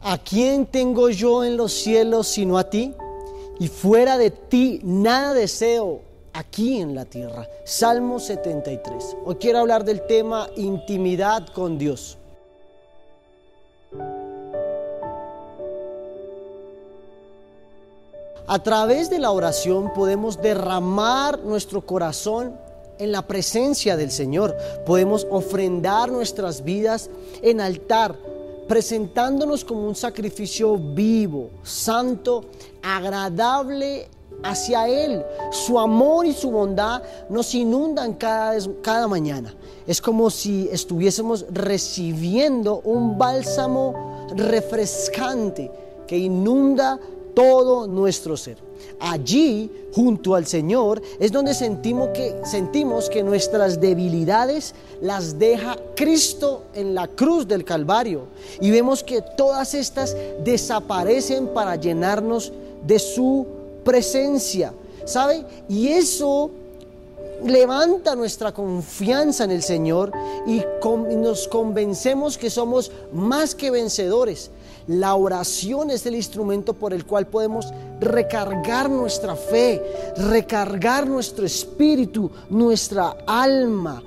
¿A quién tengo yo en los cielos sino a ti? Y fuera de ti nada deseo aquí en la tierra. Salmo 73. Hoy quiero hablar del tema intimidad con Dios. A través de la oración podemos derramar nuestro corazón en la presencia del Señor. Podemos ofrendar nuestras vidas en altar presentándonos como un sacrificio vivo, santo, agradable hacia Él. Su amor y su bondad nos inundan cada, cada mañana. Es como si estuviésemos recibiendo un bálsamo refrescante que inunda todo nuestro ser. Allí, junto al Señor, es donde sentimos que, sentimos que nuestras debilidades las deja Cristo en la cruz del Calvario. Y vemos que todas estas desaparecen para llenarnos de su presencia. ¿Sabe? Y eso levanta nuestra confianza en el Señor y, nos convencemos que somos más que vencedores. La oración es el instrumento por el cual podemos recargar nuestra fe, recargar nuestro espíritu, nuestra alma.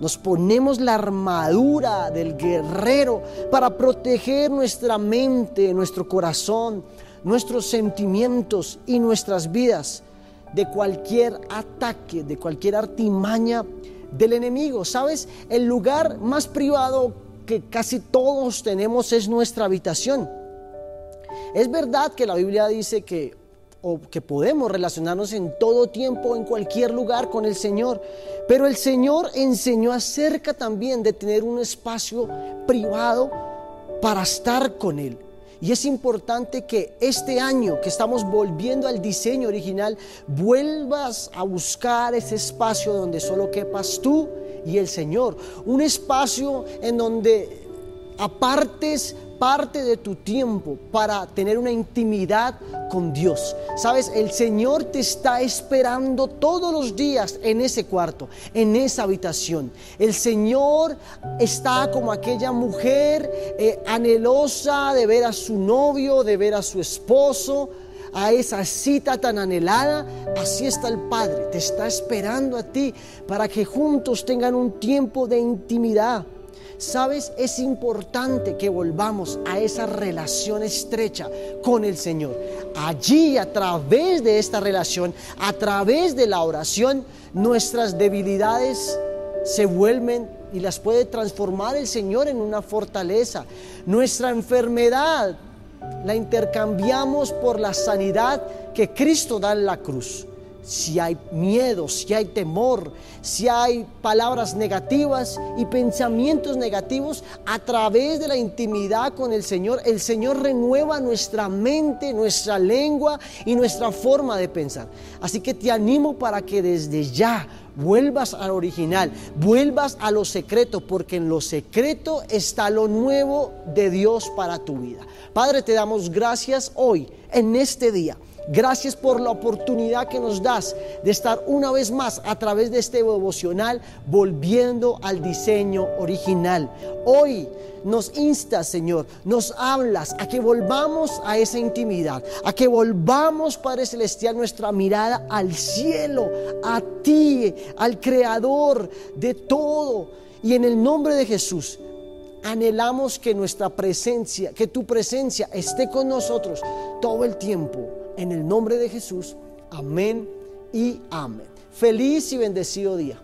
Nos ponemos la armadura del guerrero para proteger nuestra mente, nuestro corazón, nuestros sentimientos y nuestras vidas de cualquier ataque, de cualquier artimaña del enemigo. ¿Sabes? El lugar más privado que casi todos tenemos es nuestra habitación. Es verdad que la Biblia dice que o que podemos relacionarnos en todo tiempo, en cualquier lugar con el Señor. Pero el Señor enseñó acerca también de tener un espacio privado para estar con Él. Y es importante que este año que estamos volviendo al diseño original, vuelvas a buscar ese espacio donde solo quepas tú y el Señor. Un espacio en donde apartes parte de tu tiempo para tener una intimidad con Dios. Sabes, el Señor te está esperando todos los días en ese cuarto, en esa habitación. El Señor está como aquella mujer eh, anhelosa de ver a su novio, de ver a su esposo a esa cita tan anhelada, así está el Padre, te está esperando a ti para que juntos tengan un tiempo de intimidad. Sabes, es importante que volvamos a esa relación estrecha con el Señor. Allí, a través de esta relación, a través de la oración, nuestras debilidades se vuelven y las puede transformar el Señor en una fortaleza. Nuestra enfermedad la intercambiamos por la sanidad que Cristo da en la cruz si hay miedo, si hay temor, si hay palabras negativas y pensamientos negativos, a través de la intimidad con el Señor, el Señor renueva nuestra mente, nuestra lengua y nuestra forma de pensar. Así que te animo para que desde ya vuelvas al original, vuelvas a lo secreto, porque en lo secreto está lo nuevo de Dios para tu vida. Padre, te damos gracias hoy, en este día Gracias por la oportunidad que nos das de estar una vez más a través de este devocional volviendo al diseño original. Hoy nos instas, Señor, nos hablas a que volvamos a esa intimidad, a que volvamos, Padre Celestial, nuestra mirada al cielo, a ti, al Creador de todo. Y en el nombre de Jesús, anhelamos que nuestra presencia, que tu presencia esté con nosotros todo el tiempo en el nombre de Jesús, amén y amén. Feliz y bendecido día.